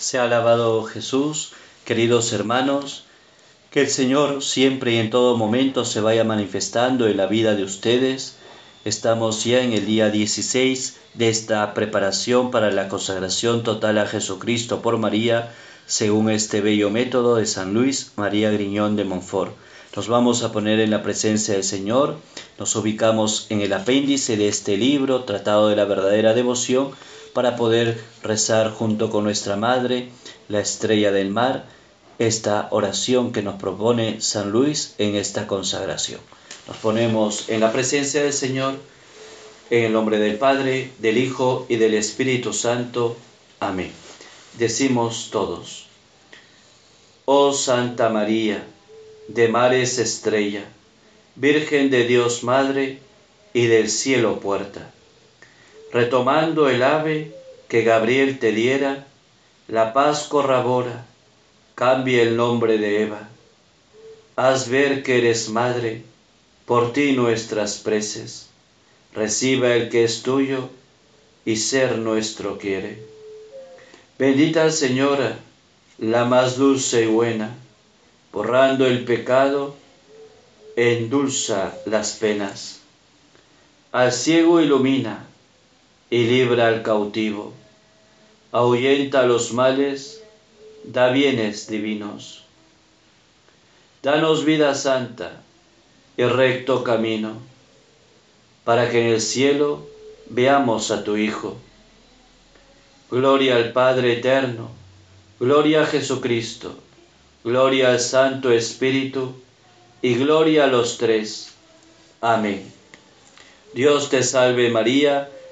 Sea alabado Jesús, queridos hermanos, que el Señor siempre y en todo momento se vaya manifestando en la vida de ustedes. Estamos ya en el día 16 de esta preparación para la consagración total a Jesucristo por María, según este bello método de San Luis María Griñón de Montfort. Nos vamos a poner en la presencia del Señor, nos ubicamos en el apéndice de este libro, Tratado de la verdadera devoción, para poder rezar junto con nuestra Madre, la estrella del mar, esta oración que nos propone San Luis en esta consagración. Nos ponemos en la presencia del Señor, en el nombre del Padre, del Hijo y del Espíritu Santo. Amén. Decimos todos, Oh Santa María, de mares estrella, Virgen de Dios Madre y del cielo puerta retomando el ave que Gabriel te diera, la paz corrobora, cambia el nombre de Eva. Haz ver que eres madre, por ti nuestras preces, reciba el que es tuyo y ser nuestro quiere. Bendita Señora, la más dulce y buena, borrando el pecado, endulza las penas. Al ciego ilumina, y libra al cautivo, ahuyenta los males, da bienes divinos. Danos vida santa y recto camino, para que en el cielo veamos a tu Hijo. Gloria al Padre eterno, gloria a Jesucristo, gloria al Santo Espíritu y gloria a los tres. Amén. Dios te salve María,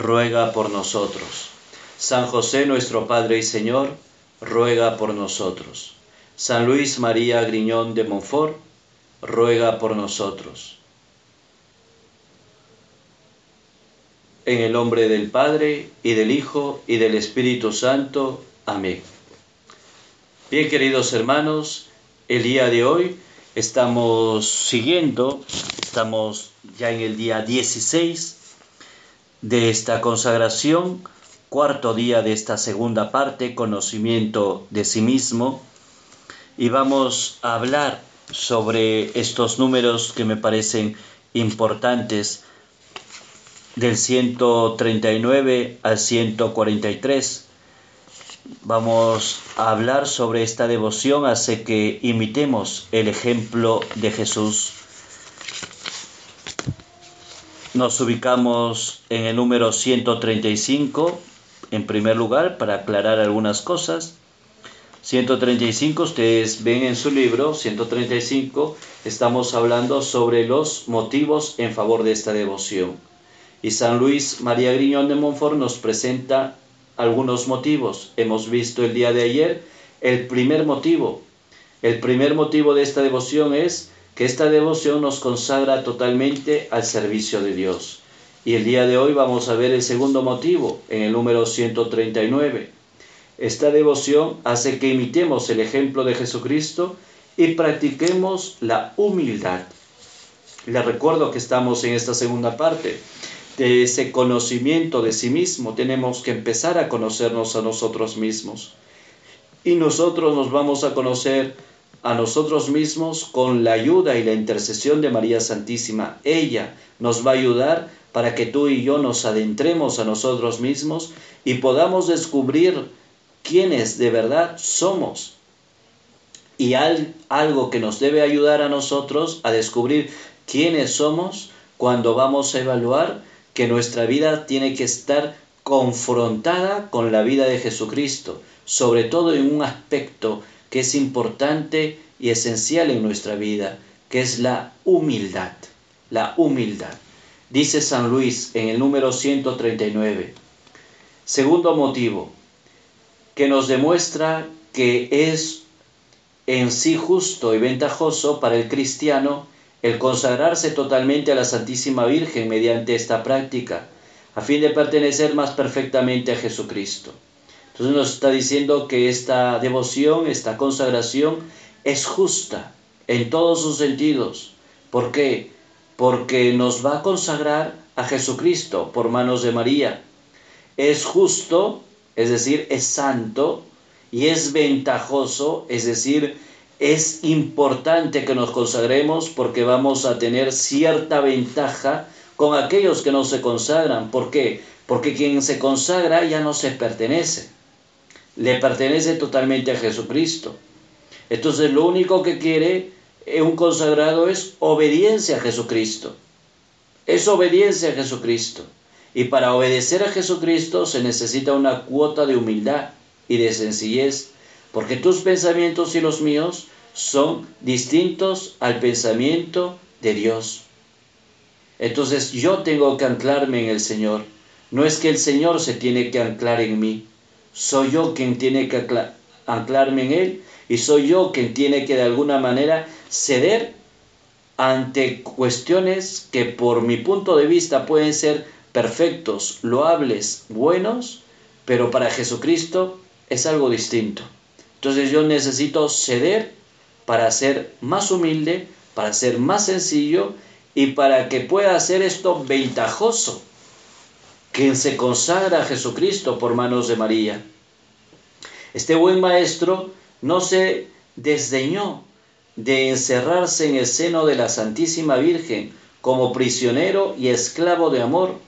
ruega por nosotros. San José nuestro Padre y Señor, ruega por nosotros. San Luis María Griñón de Montfort, ruega por nosotros. En el nombre del Padre, y del Hijo, y del Espíritu Santo. Amén. Bien, queridos hermanos, el día de hoy estamos siguiendo, estamos ya en el día 16 de esta consagración, cuarto día de esta segunda parte, conocimiento de sí mismo, y vamos a hablar sobre estos números que me parecen importantes del 139 al 143. Vamos a hablar sobre esta devoción, hace que imitemos el ejemplo de Jesús nos ubicamos en el número 135, en primer lugar, para aclarar algunas cosas. 135, ustedes ven en su libro, 135, estamos hablando sobre los motivos en favor de esta devoción. Y San Luis María Griñón de Montfort nos presenta algunos motivos. Hemos visto el día de ayer el primer motivo. El primer motivo de esta devoción es que esta devoción nos consagra totalmente al servicio de Dios. Y el día de hoy vamos a ver el segundo motivo en el número 139. Esta devoción hace que imitemos el ejemplo de Jesucristo y practiquemos la humildad. Les recuerdo que estamos en esta segunda parte de ese conocimiento de sí mismo. Tenemos que empezar a conocernos a nosotros mismos. Y nosotros nos vamos a conocer a nosotros mismos con la ayuda y la intercesión de María Santísima. Ella nos va a ayudar para que tú y yo nos adentremos a nosotros mismos y podamos descubrir quiénes de verdad somos. Y algo que nos debe ayudar a nosotros a descubrir quiénes somos cuando vamos a evaluar que nuestra vida tiene que estar confrontada con la vida de Jesucristo, sobre todo en un aspecto que es importante y esencial en nuestra vida, que es la humildad. La humildad. Dice San Luis en el número 139. Segundo motivo, que nos demuestra que es en sí justo y ventajoso para el cristiano el consagrarse totalmente a la Santísima Virgen mediante esta práctica, a fin de pertenecer más perfectamente a Jesucristo. Entonces nos está diciendo que esta devoción, esta consagración es justa en todos sus sentidos. ¿Por qué? Porque nos va a consagrar a Jesucristo por manos de María. Es justo, es decir, es santo, y es ventajoso, es decir, es importante que nos consagremos porque vamos a tener cierta ventaja con aquellos que no se consagran. ¿Por qué? Porque quien se consagra ya no se pertenece, le pertenece totalmente a Jesucristo. Entonces lo único que quiere un consagrado es obediencia a Jesucristo. Es obediencia a Jesucristo. Y para obedecer a Jesucristo se necesita una cuota de humildad y de sencillez, porque tus pensamientos y los míos son distintos al pensamiento de Dios. Entonces yo tengo que anclarme en el Señor. No es que el Señor se tiene que anclar en mí, soy yo quien tiene que anclarme en Él y soy yo quien tiene que de alguna manera ceder ante cuestiones que por mi punto de vista pueden ser perfectos, loables, buenos, pero para Jesucristo es algo distinto. Entonces yo necesito ceder para ser más humilde, para ser más sencillo y para que pueda hacer esto ventajoso. Quien se consagra a Jesucristo por manos de María. Este buen maestro no se desdeñó de encerrarse en el seno de la Santísima Virgen como prisionero y esclavo de amor,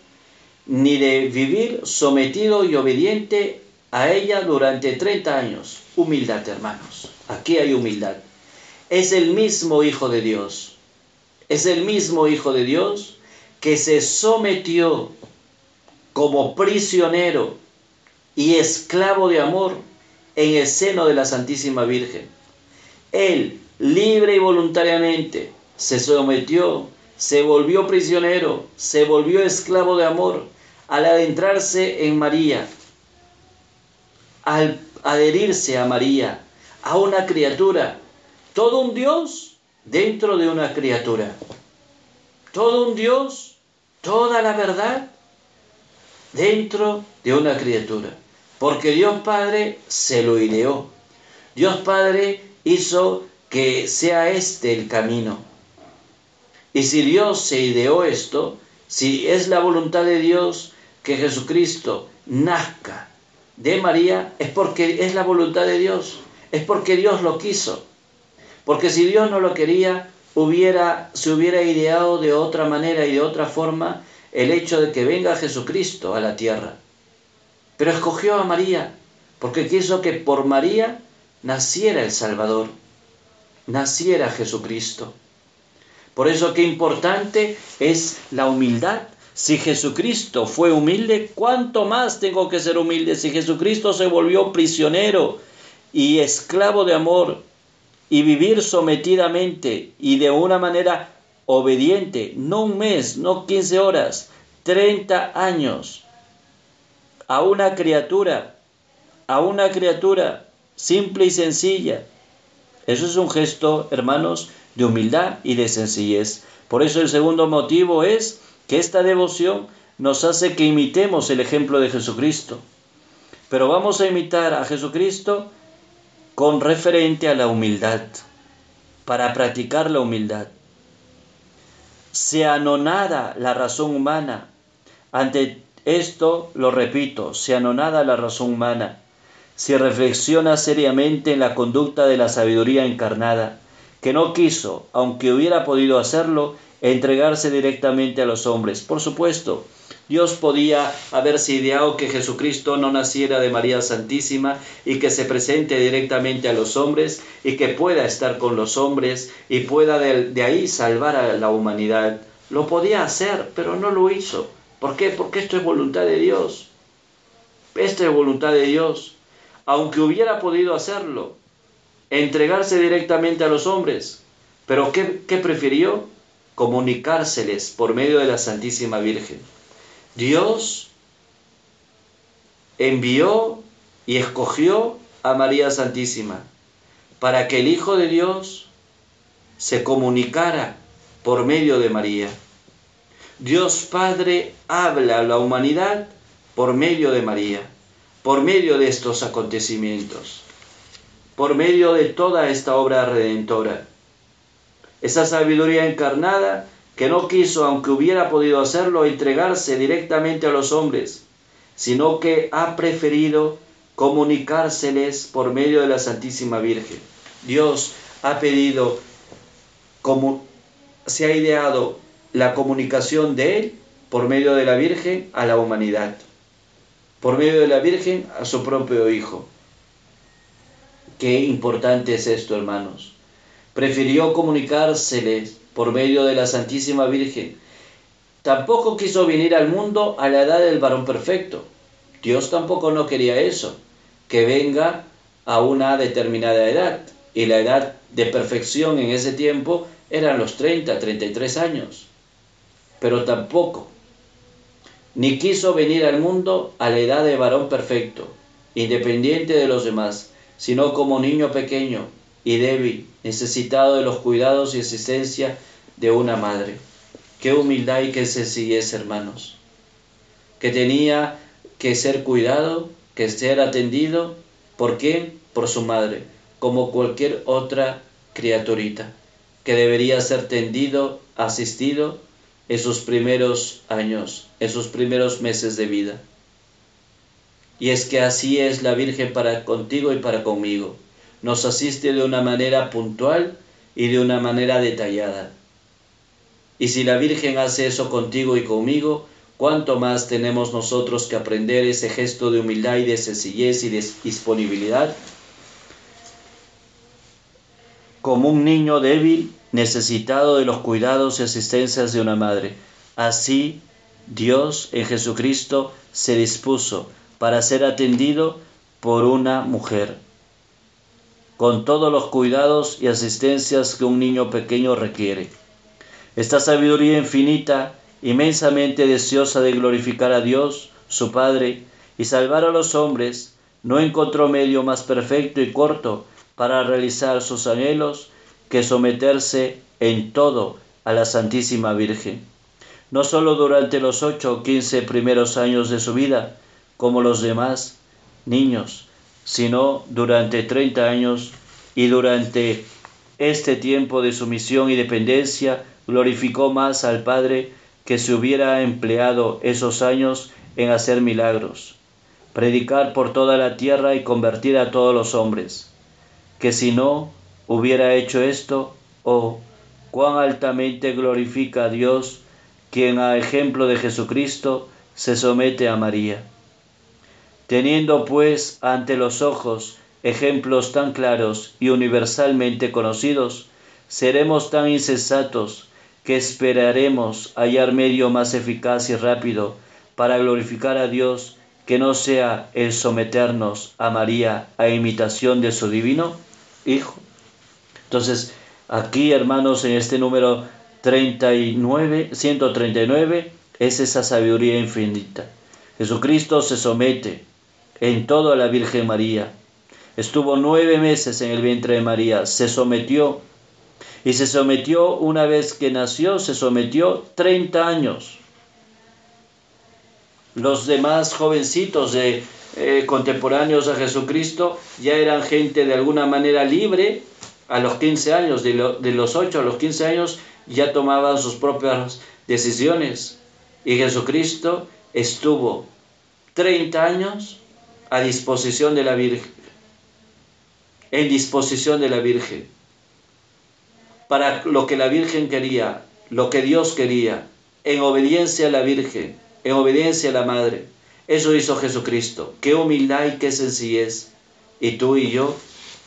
ni de vivir sometido y obediente a ella durante 30 años. Humildad, hermanos. Aquí hay humildad. Es el mismo Hijo de Dios. Es el mismo Hijo de Dios que se sometió como prisionero y esclavo de amor en el seno de la Santísima Virgen. Él, libre y voluntariamente, se sometió, se volvió prisionero, se volvió esclavo de amor al adentrarse en María, al adherirse a María, a una criatura, todo un Dios dentro de una criatura, todo un Dios, toda la verdad dentro de una criatura, porque Dios Padre se lo ideó, Dios Padre hizo que sea este el camino. Y si Dios se ideó esto, si es la voluntad de Dios que Jesucristo nazca de María es porque es la voluntad de Dios, es porque Dios lo quiso. Porque si Dios no lo quería, hubiera, se hubiera ideado de otra manera y de otra forma el hecho de que venga Jesucristo a la tierra. Pero escogió a María, porque quiso que por María naciera el Salvador, naciera Jesucristo. Por eso qué importante es la humildad si Jesucristo fue humilde, ¿cuánto más tengo que ser humilde? Si Jesucristo se volvió prisionero y esclavo de amor y vivir sometidamente y de una manera obediente, no un mes, no 15 horas, 30 años, a una criatura, a una criatura simple y sencilla. Eso es un gesto, hermanos, de humildad y de sencillez. Por eso el segundo motivo es que esta devoción nos hace que imitemos el ejemplo de Jesucristo. Pero vamos a imitar a Jesucristo con referente a la humildad, para practicar la humildad. Se anonada la razón humana. Ante esto, lo repito, se anonada la razón humana. Si reflexiona seriamente en la conducta de la sabiduría encarnada, que no quiso, aunque hubiera podido hacerlo, entregarse directamente a los hombres. Por supuesto, Dios podía haberse ideado que Jesucristo no naciera de María Santísima y que se presente directamente a los hombres y que pueda estar con los hombres y pueda de, ahí salvar a la humanidad. Lo podía hacer, pero no lo hizo. ¿Por qué? Porque esto es voluntad de Dios. Esto es voluntad de Dios. Aunque hubiera podido hacerlo, entregarse directamente a los hombres. Pero ¿qué, qué prefirió? comunicárseles por medio de la Santísima Virgen. Dios envió y escogió a María Santísima, para que el Hijo de Dios se comunicara por medio de María. Dios Padre habla a la humanidad por medio de María, por medio de estos acontecimientos, por medio de toda esta obra redentora. Esa sabiduría encarnada que no quiso, aunque hubiera podido hacerlo, entregarse directamente a los hombres, sino que ha preferido comunicárseles por medio de la Santísima Virgen. Dios ha pedido, como se ha ideado la comunicación de Él por medio de la Virgen a la humanidad, por medio de la Virgen a su propio Hijo. Qué importante es esto, hermanos. Prefirió comunicárseles por medio de la Santísima Virgen. Tampoco quiso venir al mundo a la edad del varón perfecto. Dios tampoco no quería eso, que venga a una determinada edad. Y la edad de perfección en ese tiempo eran los 30, 33 años. Pero tampoco, ni quiso venir al mundo a la edad de varón perfecto, independiente de los demás, sino como niño pequeño, y débil, necesitado de los cuidados y asistencia de una madre. Qué humildad y qué sencillez, hermanos. Que tenía que ser cuidado, que ser atendido. ¿Por quién? Por su madre, como cualquier otra criaturita, que debería ser tendido, asistido en sus primeros años, en sus primeros meses de vida. Y es que así es la Virgen para contigo y para conmigo nos asiste de una manera puntual y de una manera detallada. Y si la Virgen hace eso contigo y conmigo, ¿cuánto más tenemos nosotros que aprender ese gesto de humildad y de sencillez y de disponibilidad? Como un niño débil, necesitado de los cuidados y asistencias de una madre. Así Dios en Jesucristo se dispuso para ser atendido por una mujer con todos los cuidados y asistencias que un niño pequeño requiere. Esta sabiduría infinita, inmensamente deseosa de glorificar a Dios, su Padre, y salvar a los hombres, no encontró medio más perfecto y corto para realizar sus anhelos que someterse en todo a la Santísima Virgen. No sólo durante los ocho o quince primeros años de su vida, como los demás niños, sino durante 30 años y durante este tiempo de sumisión y dependencia glorificó más al Padre que se hubiera empleado esos años en hacer milagros, predicar por toda la tierra y convertir a todos los hombres, que si no hubiera hecho esto, oh, cuán altamente glorifica a Dios, quien a ejemplo de Jesucristo se somete a María. Teniendo pues ante los ojos ejemplos tan claros y universalmente conocidos, seremos tan insensatos que esperaremos hallar medio más eficaz y rápido para glorificar a Dios que no sea el someternos a María a imitación de su divino Hijo. Entonces, aquí hermanos, en este número 39, 139, es esa sabiduría infinita. Jesucristo se somete en todo a la Virgen María. Estuvo nueve meses en el vientre de María, se sometió y se sometió una vez que nació, se sometió 30 años. Los demás jovencitos eh, contemporáneos a Jesucristo ya eran gente de alguna manera libre a los 15 años, de, los 8 a los 15 años ya tomaban sus propias decisiones. Y Jesucristo estuvo 30 años a disposición de la Virgen, en disposición de la Virgen, para lo que la Virgen quería, lo que Dios quería, en obediencia a la Virgen, en obediencia a la Madre. Eso hizo Jesucristo. Qué humildad y qué sencillez. Y tú y yo,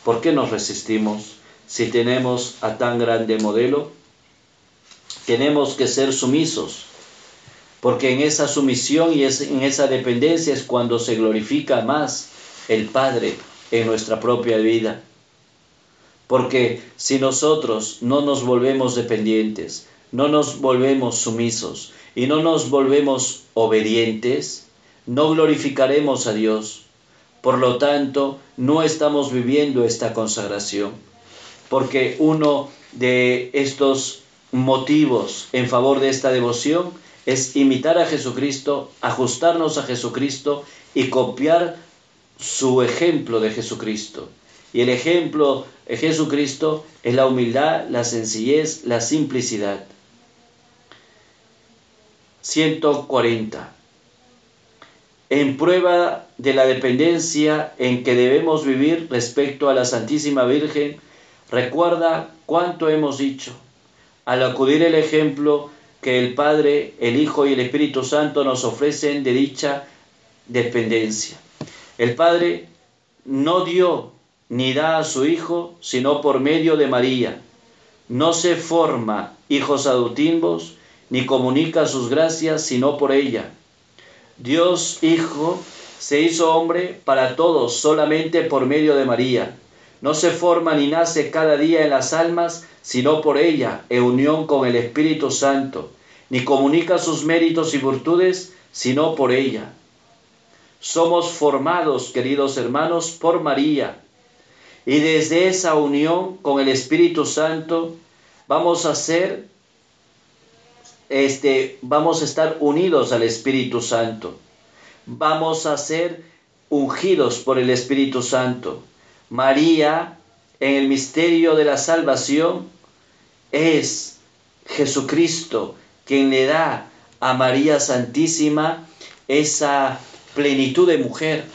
¿por qué nos resistimos si tenemos a tan grande modelo? Tenemos que ser sumisos porque en esa sumisión y en esa dependencia es cuando se glorifica más el Padre en nuestra propia vida. Porque si nosotros no nos volvemos dependientes, no nos volvemos sumisos y no nos volvemos obedientes, no glorificaremos a Dios. Por lo tanto, no estamos viviendo esta consagración, porque uno de estos motivos en favor de esta devoción es imitar a Jesucristo, ajustarnos a Jesucristo y copiar su ejemplo de Jesucristo. Y el ejemplo de Jesucristo es la humildad, la sencillez, la simplicidad. 140. En prueba de la dependencia en que debemos vivir respecto a la Santísima Virgen, recuerda cuánto hemos dicho. Al acudir el ejemplo que el Padre, el Hijo y el Espíritu Santo nos ofrecen de dicha dependencia. El Padre no dio ni da a su Hijo sino por medio de María. No se forma hijos adoptivos ni comunica sus gracias sino por ella. Dios Hijo se hizo hombre para todos solamente por medio de María. No se forma ni nace cada día en las almas sino por ella, en unión con el Espíritu Santo, ni comunica sus méritos y virtudes sino por ella. Somos formados, queridos hermanos, por María. Y desde esa unión con el Espíritu Santo vamos a ser este vamos a estar unidos al Espíritu Santo. Vamos a ser ungidos por el Espíritu Santo. María en el misterio de la salvación es Jesucristo quien le da a María Santísima esa plenitud de mujer,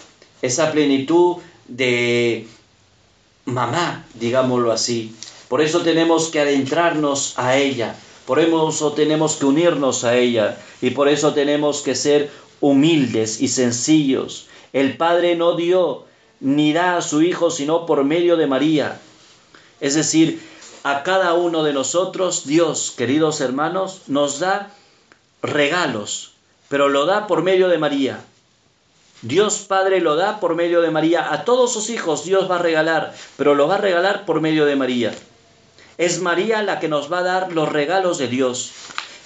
esa plenitud de mamá, digámoslo así. Por eso tenemos que adentrarnos a ella, por eso tenemos que unirnos a ella y por eso tenemos que ser humildes y sencillos. El Padre no dio ni da a su Hijo sino por medio de María. Es decir, a cada uno de nosotros Dios, queridos hermanos, nos da regalos, pero lo da por medio de María. Dios Padre lo da por medio de María. A todos sus hijos Dios va a regalar, pero lo va a regalar por medio de María. Es María la que nos va a dar los regalos de Dios.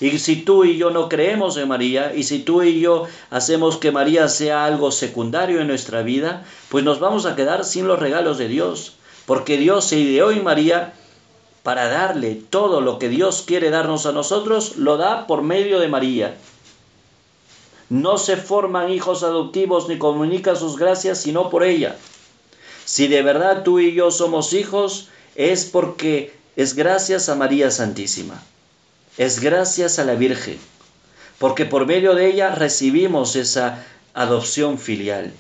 Y si tú y yo no creemos en María, y si tú y yo hacemos que María sea algo secundario en nuestra vida, pues nos vamos a quedar sin los regalos de Dios. Porque Dios se ideó en María para darle todo lo que Dios quiere darnos a nosotros, lo da por medio de María. No se forman hijos adoptivos ni comunican sus gracias sino por ella. Si de verdad tú y yo somos hijos, es porque es gracias a María Santísima. Es gracias a la Virgen. Porque por medio de ella recibimos esa adopción filial.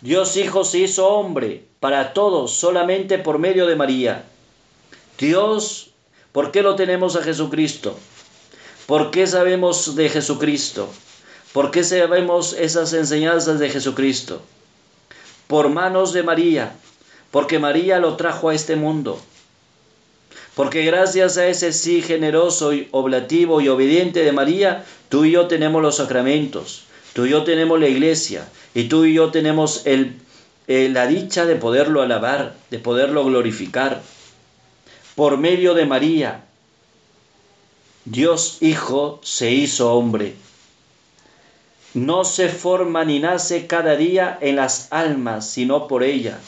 Dios Hijo se hizo hombre para todos solamente por medio de María. Dios, ¿por qué lo tenemos a Jesucristo? ¿Por qué sabemos de Jesucristo? ¿Por qué sabemos esas enseñanzas de Jesucristo? Por manos de María, porque María lo trajo a este mundo. Porque gracias a ese sí generoso y oblativo y obediente de María, tú y yo tenemos los sacramentos, tú y yo tenemos la iglesia, y tú y yo tenemos eh, la dicha de poderlo alabar, de poderlo glorificar. Por medio de María, Dios Hijo se hizo hombre no se forma ni nace cada día en las almas, sino por ella.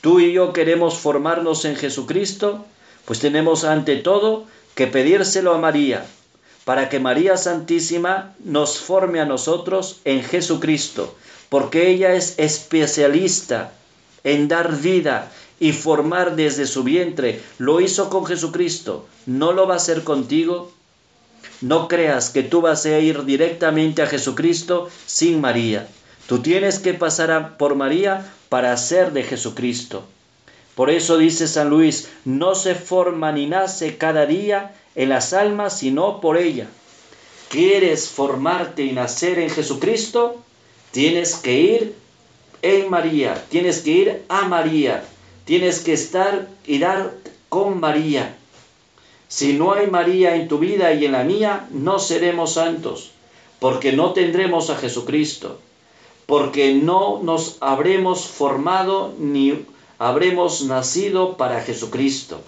Tú y yo queremos formarnos en Jesucristo, pues tenemos ante todo que pedírselo a María, para que María Santísima nos forme a nosotros en Jesucristo, porque ella es especialista en dar vida y formar desde su vientre. Lo hizo con Jesucristo, ¿no lo va a hacer contigo? No creas que tú vas a ir directamente a Jesucristo sin María. Tú tienes que pasar por María para ser de Jesucristo. Por eso dice San Luis, no se forma ni nace cada día en las almas sino por ella. ¿Quieres formarte y nacer en Jesucristo? Tienes que ir en María, tienes que ir a María, tienes que estar y dar con María. Si no hay María en tu vida y en la mía, no seremos santos, porque no tendremos a Jesucristo, porque no nos habremos formado ni habremos nacido para Jesucristo.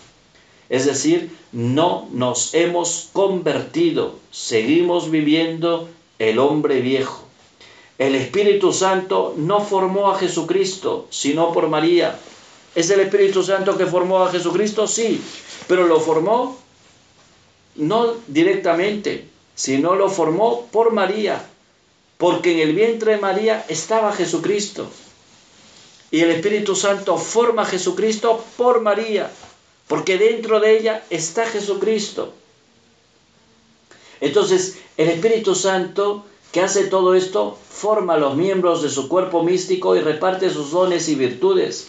Es decir, no nos hemos convertido, seguimos viviendo el hombre viejo. el Espíritu Santo no formó a Jesucristo, sino por María. ¿Es el Espíritu Santo que formó a Jesucristo? Sí, pero lo formó no directamente, sino lo formó por María, porque en el vientre de María estaba Jesucristo. Y el Espíritu Santo forma Jesucristo por María, porque dentro de ella está Jesucristo. Entonces, el Espíritu Santo que hace todo esto, forma los miembros de su cuerpo místico y reparte sus dones y virtudes.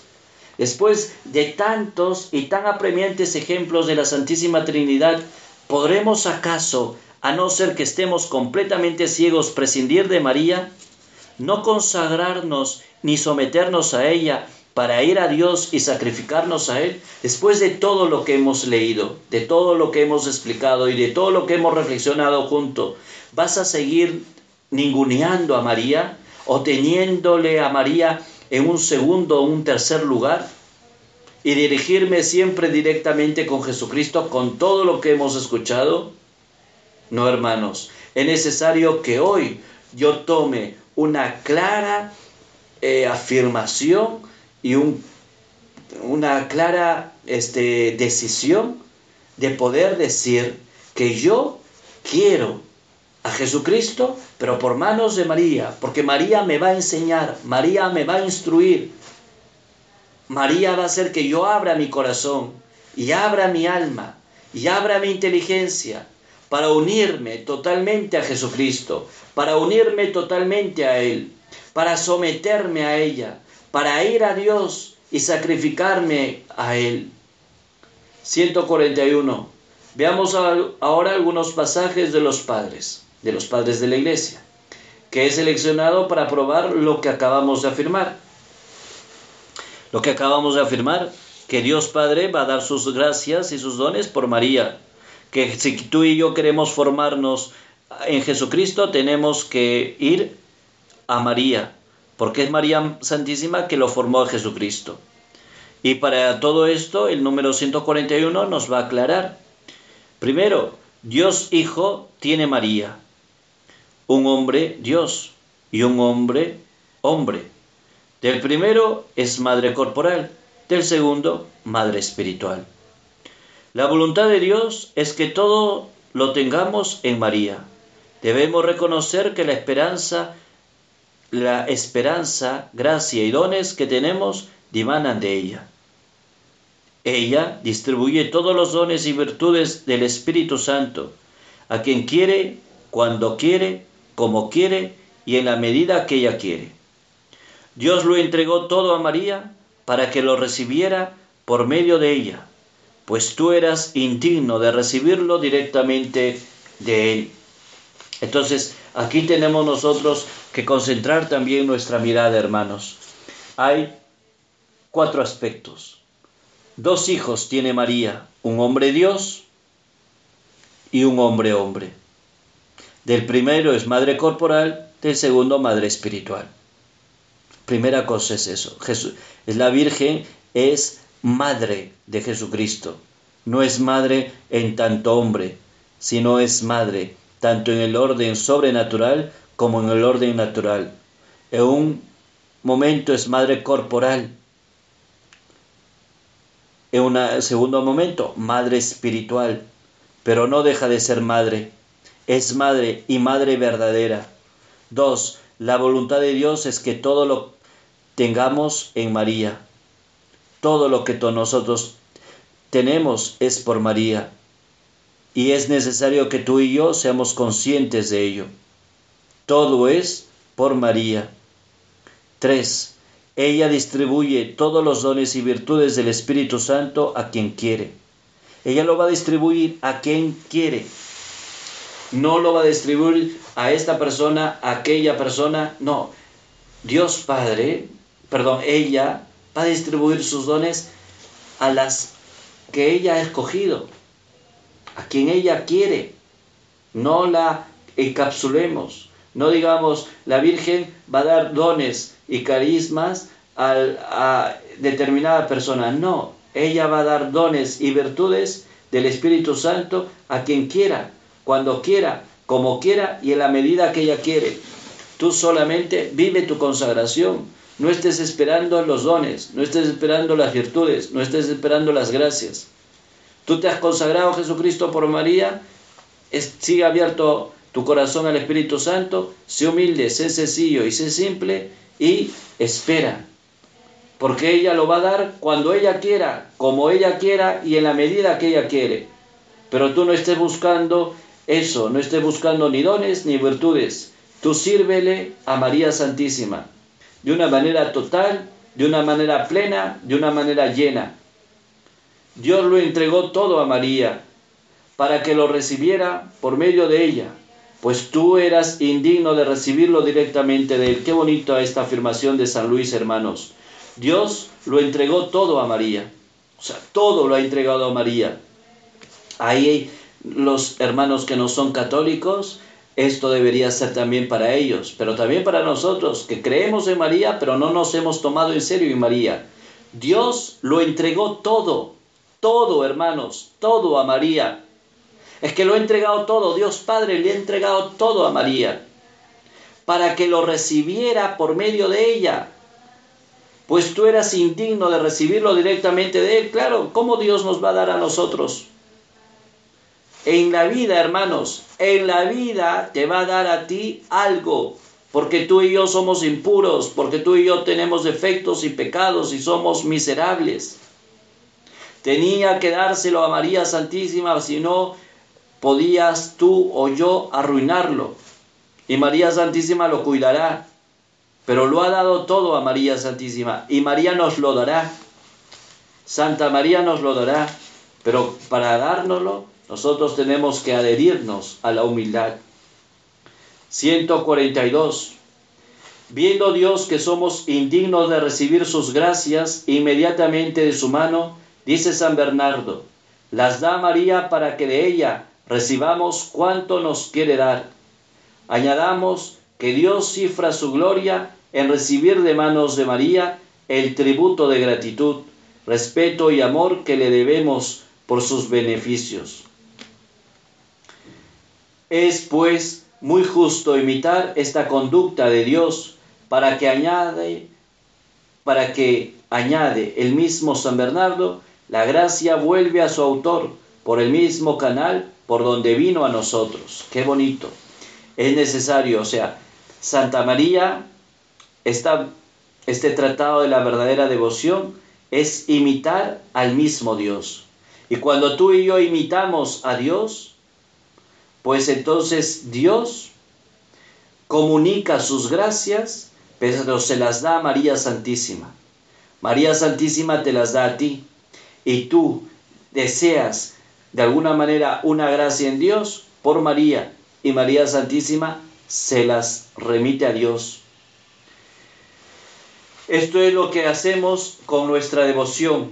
Después de tantos y tan apremiantes ejemplos de la Santísima Trinidad, ¿podremos acaso, a no ser que estemos completamente ciegos, prescindir de María? ¿No consagrarnos ni someternos a ella para ir a Dios y sacrificarnos a Él? Después de todo lo que hemos leído, de todo lo que hemos explicado y de todo lo que hemos reflexionado junto, ¿vas a seguir ninguneando a María o teniéndole a María en un segundo o un tercer lugar y dirigirme siempre directamente con Jesucristo con todo lo que hemos escuchado? No, hermanos, es necesario que hoy yo tome una clara eh, afirmación y un, una clara este, decisión de poder decir que yo quiero a Jesucristo, pero por manos de María, porque María me va a enseñar, María me va a instruir, María va a hacer que yo abra mi corazón y abra mi alma y abra mi inteligencia para unirme totalmente a Jesucristo, para unirme totalmente a Él, para someterme a ella, para ir a Dios y sacrificarme a Él. 141. Veamos ahora algunos pasajes de los padres de los padres de la iglesia, que he seleccionado para probar lo que acabamos de afirmar. Lo que acabamos de afirmar, que Dios Padre va a dar sus gracias y sus dones por María, que si tú y yo queremos formarnos en Jesucristo, tenemos que ir a María, porque es María Santísima que lo formó a Jesucristo. Y para todo esto, el número 141 nos va a aclarar. Primero, Dios Hijo tiene María un hombre Dios y un hombre hombre. Del primero es madre corporal, del segundo madre espiritual. La voluntad de Dios es que todo lo tengamos en María. Debemos reconocer que la esperanza, la esperanza, gracia y dones que tenemos dimanan de ella. Ella distribuye todos los dones y virtudes del Espíritu Santo a quien quiere, cuando quiere como quiere y en la medida que ella quiere. Dios lo entregó todo a María para que lo recibiera por medio de ella, pues tú eras indigno de recibirlo directamente de Él. Entonces, aquí tenemos nosotros que concentrar también nuestra mirada, hermanos. Hay cuatro aspectos. Dos hijos tiene María, un hombre Dios y un hombre hombre. Del primero es madre corporal, del segundo madre espiritual. Primera cosa es eso. Jesús, es la Virgen es madre de Jesucristo. No es madre en tanto hombre, sino es madre tanto en el orden sobrenatural como en el orden natural. En un momento es madre corporal. En un segundo momento, madre espiritual, pero no deja de ser madre es madre y madre verdadera. Dos, la voluntad de Dios es que todo lo tengamos en María. Todo lo que nosotros tenemos es por María. Y es necesario que tú y yo seamos conscientes de ello. Todo es por María. Tres, ella distribuye todos los dones y virtudes del Espíritu Santo a quien quiere. Ella lo va a distribuir a quien quiere no lo va a distribuir a esta persona, a aquella persona, no. Dios Padre, perdón, ella va a distribuir sus dones a las que ella ha escogido, a quien ella quiere. No la encapsulemos. No digamos, la Virgen va a dar dones y carismas a determinada persona. No, ella va a dar dones y virtudes del Espíritu Santo a quien quiera cuando quiera, como quiera y en la medida que ella quiere. Tú solamente vive tu consagración. No estés esperando los dones, no estés esperando las virtudes, no estés esperando las gracias. Tú te has consagrado a Jesucristo por María, sigue abierto tu corazón al Espíritu Santo, sé humilde, sé sencillo y sé simple y espera. Porque ella lo va a dar cuando ella quiera, como ella quiera y en la medida que ella quiere. Pero tú no estés buscando eso, no estés buscando ni dones ni virtudes. Tú sírvele a María Santísima de una manera total, de una manera plena, de una manera llena. Dios lo entregó todo a María para que lo recibiera por medio de ella, pues tú eras indigno de recibirlo directamente de él. Qué bonita esta afirmación de San Luis, hermanos. Dios lo entregó todo a María. O sea, todo lo ha entregado a María. Ahí los hermanos que no son católicos esto debería ser también para ellos, pero también para nosotros que creemos en María, pero no nos hemos tomado en serio en María. Dios lo entregó todo, todo hermanos, todo a María. Es que lo ha entregado todo, Dios Padre le ha entregado todo a María, para que lo recibiera por medio de ella. Pues tú eras indigno de recibirlo directamente de Él. Claro, ¿cómo Dios nos va a dar a nosotros? En la vida, hermanos, en la vida te va a dar a ti algo, porque tú y yo somos impuros, porque tú y yo tenemos defectos y pecados y somos miserables. Tenía que dárselo a María Santísima, si no podías tú o yo arruinarlo. Y María Santísima lo cuidará. Pero lo ha dado todo a María Santísima y María nos lo dará. Santa María nos lo dará. Pero para dárnoslo nosotros tenemos que adherirnos a la humildad. 142. Viendo Dios que somos indignos de recibir sus gracias inmediatamente de su mano, dice San Bernardo, las da María para que de ella recibamos cuanto nos quiere dar. Añadamos que Dios cifra su gloria en recibir de manos de María el tributo de gratitud, respeto y amor que le debemos por sus beneficios. Es pues muy justo imitar esta conducta de Dios para que añade para que añade el mismo San Bernardo, la gracia vuelve a su autor por el mismo canal por donde vino a nosotros. Qué bonito. Es necesario, o sea, Santa María, este tratado de la verdadera devoción es imitar al mismo Dios. Y cuando tú y yo imitamos a Dios, pues entonces Dios comunica sus gracias, pero se las da a María Santísima. María Santísima te las da a ti y tú deseas de alguna manera una gracia en Dios por María y María Santísima se las remite a Dios. Esto es lo que hacemos con nuestra devoción.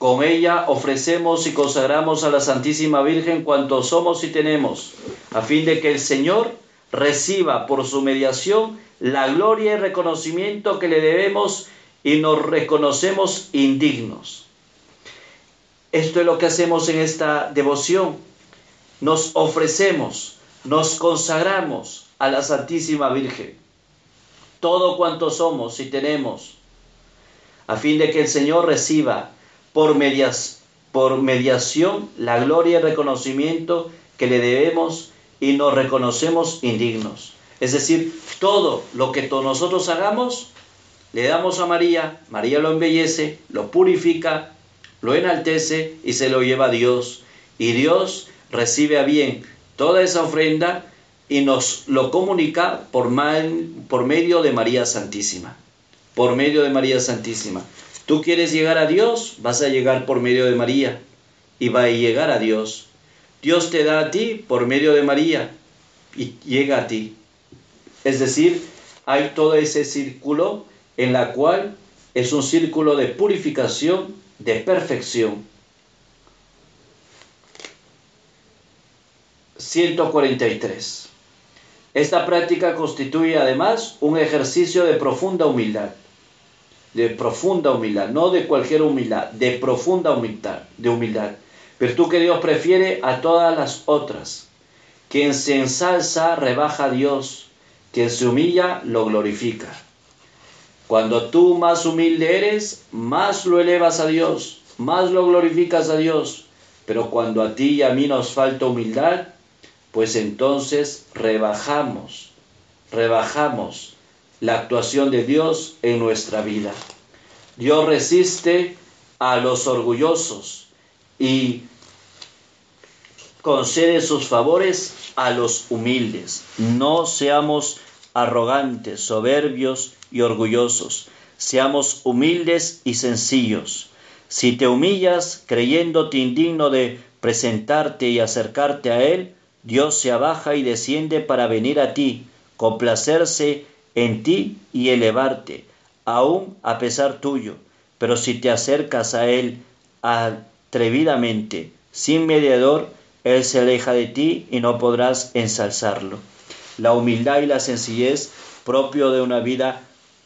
Con ella ofrecemos y consagramos a la Santísima Virgen cuanto somos y tenemos, a fin de que el Señor reciba por su mediación la gloria y reconocimiento que le debemos y nos reconocemos indignos. Esto es lo que hacemos en esta devoción. Nos ofrecemos, nos consagramos a la Santísima Virgen, todo cuanto somos y tenemos, a fin de que el Señor reciba por, medias, por mediación la gloria y reconocimiento que le debemos y nos reconocemos indignos. Es decir, todo lo que nosotros hagamos, le damos a María, María lo embellece, lo purifica, lo enaltece y se lo lleva a Dios. Y Dios recibe a bien toda esa ofrenda y nos lo comunica por, por medio de María Santísima. Por medio de María Santísima. Tú quieres llegar a Dios, vas a llegar por medio de María y va a llegar a Dios. Dios te da a ti por medio de María y llega a ti. Es decir, hay todo ese círculo en la cual es un círculo de purificación, de perfección. 143. Esta práctica constituye además un ejercicio de profunda humildad de profunda humildad, no de cualquier humildad, de profunda humildad, de humildad. Virtud que Dios prefiere a todas las otras. Quien se ensalza rebaja a Dios. quien se humilla lo glorifica. Cuando tú más humilde eres, más lo elevas a Dios, más lo glorificas a Dios. Pero cuando a ti y a mí nos falta humildad, pues entonces rebajamos, rebajamos la actuación de Dios en nuestra vida. Dios resiste a los orgullosos y concede sus favores a los humildes. No seamos arrogantes, soberbios y orgullosos. Seamos humildes y sencillos. Si te humillas creyéndote indigno de presentarte y acercarte a Él, Dios se abaja y desciende para venir a ti, complacerse en ti y elevarte, aun a pesar tuyo. Pero si te acercas a Él atrevidamente, sin mediador, Él se aleja de ti y no podrás ensalzarlo. La humildad y la sencillez propio de una vida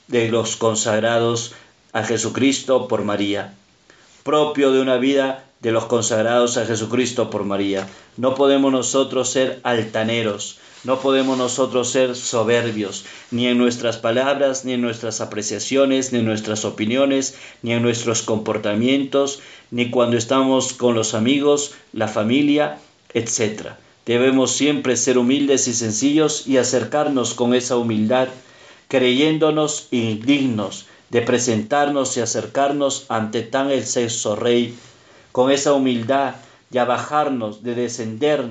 de los consagrados a Jesucristo por María, propio de una vida de los consagrados a Jesucristo por María. No podemos nosotros ser altaneros, no podemos nosotros ser soberbios, ni en nuestras palabras, ni en nuestras apreciaciones, ni en nuestras opiniones, ni en nuestros comportamientos, ni cuando estamos con los amigos, la familia, etc. Debemos siempre ser humildes y sencillos y acercarnos con esa humildad, creyéndonos indignos de presentarnos y acercarnos ante tan exceso Rey, con esa humildad y a bajarnos, de descender,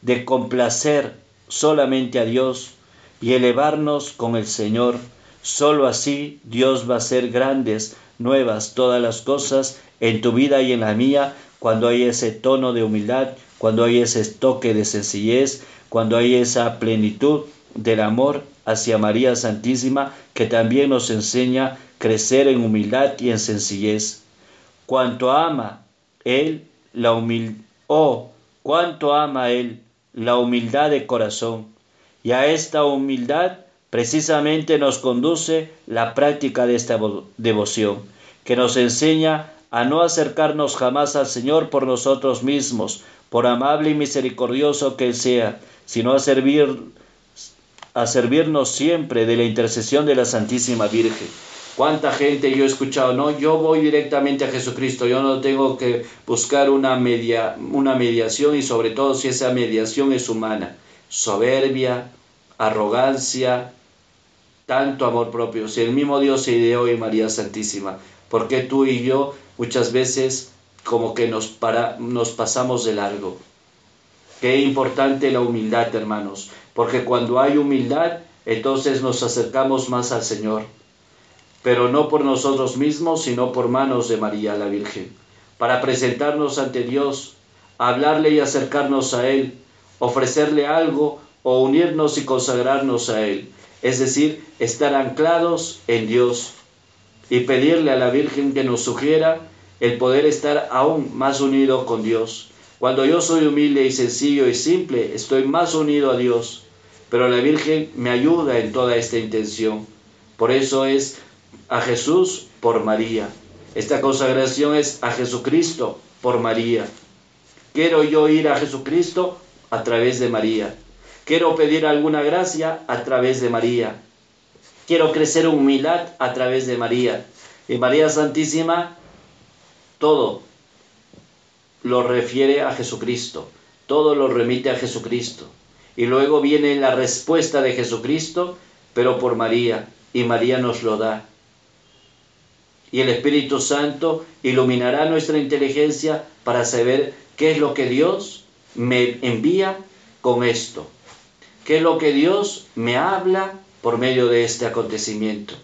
de complacer solamente a Dios y elevarnos con el Señor. Solo así Dios va a hacer grandes, nuevas todas las cosas en tu vida y en la mía, cuando hay ese tono de humildad, cuando hay ese toque de sencillez, cuando hay esa plenitud del amor hacia María Santísima, que también nos enseña crecer en humildad y en sencillez. Cuanto ama Él la humildad, oh, cuánto ama Él la humildad de corazón. Y a esta humildad precisamente nos conduce la práctica de esta devoción, que nos enseña a no acercarnos jamás al Señor por nosotros mismos, por amable y misericordioso que sea, sino a servir a servirnos siempre de la intercesión de la Santísima Virgen. ¿Cuánta gente yo he escuchado? No, yo voy directamente a Jesucristo, yo no tengo que buscar una, media, una mediación y sobre todo si esa mediación es humana. Soberbia, arrogancia, tanto amor propio. Si el mismo Dios se ideó en María Santísima, ¿por qué tú y yo muchas veces como que nos, para, nos pasamos de largo? Qué importante la humildad, hermanos, porque cuando hay humildad, entonces nos acercamos más al Señor pero no por nosotros mismos, sino por manos de María la Virgen, para presentarnos ante Dios, hablarle y acercarnos a Él, ofrecerle algo o unirnos y consagrarnos a Él, es decir, estar anclados en Dios y pedirle a la Virgen que nos sugiera el poder estar aún más unido con Dios. Cuando yo soy humilde y sencillo y simple, estoy más unido a Dios, pero la Virgen me ayuda en toda esta intención. Por eso es a Jesús por María. Esta consagración es a Jesucristo por María. Quiero yo ir a Jesucristo a través de María. Quiero pedir alguna gracia a través de María. Quiero crecer humildad a través de María. Y María Santísima, todo lo refiere a Jesucristo. Todo lo remite a Jesucristo. Y luego viene la respuesta de Jesucristo, pero por María. Y María nos lo da y el Espíritu Santo iluminará nuestra inteligencia para saber qué es lo que Dios me envía con esto, qué es lo que Dios me habla por medio de este acontecimiento.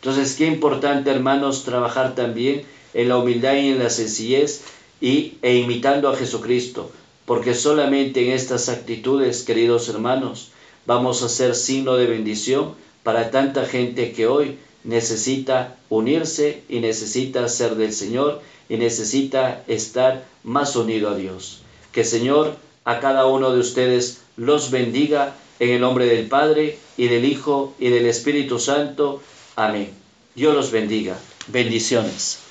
Entonces, qué importante, hermanos, trabajar también en la humildad y en la sencillez y, e imitando a Jesucristo, porque solamente en estas actitudes, queridos hermanos, vamos a ser signo de bendición para tanta gente que hoy necesita unirse y necesita ser del Señor y necesita estar más unido a Dios. Que Señor a cada uno de ustedes los bendiga en el nombre del Padre y del Hijo y del Espíritu Santo. Amén. Dios los bendiga. Bendiciones.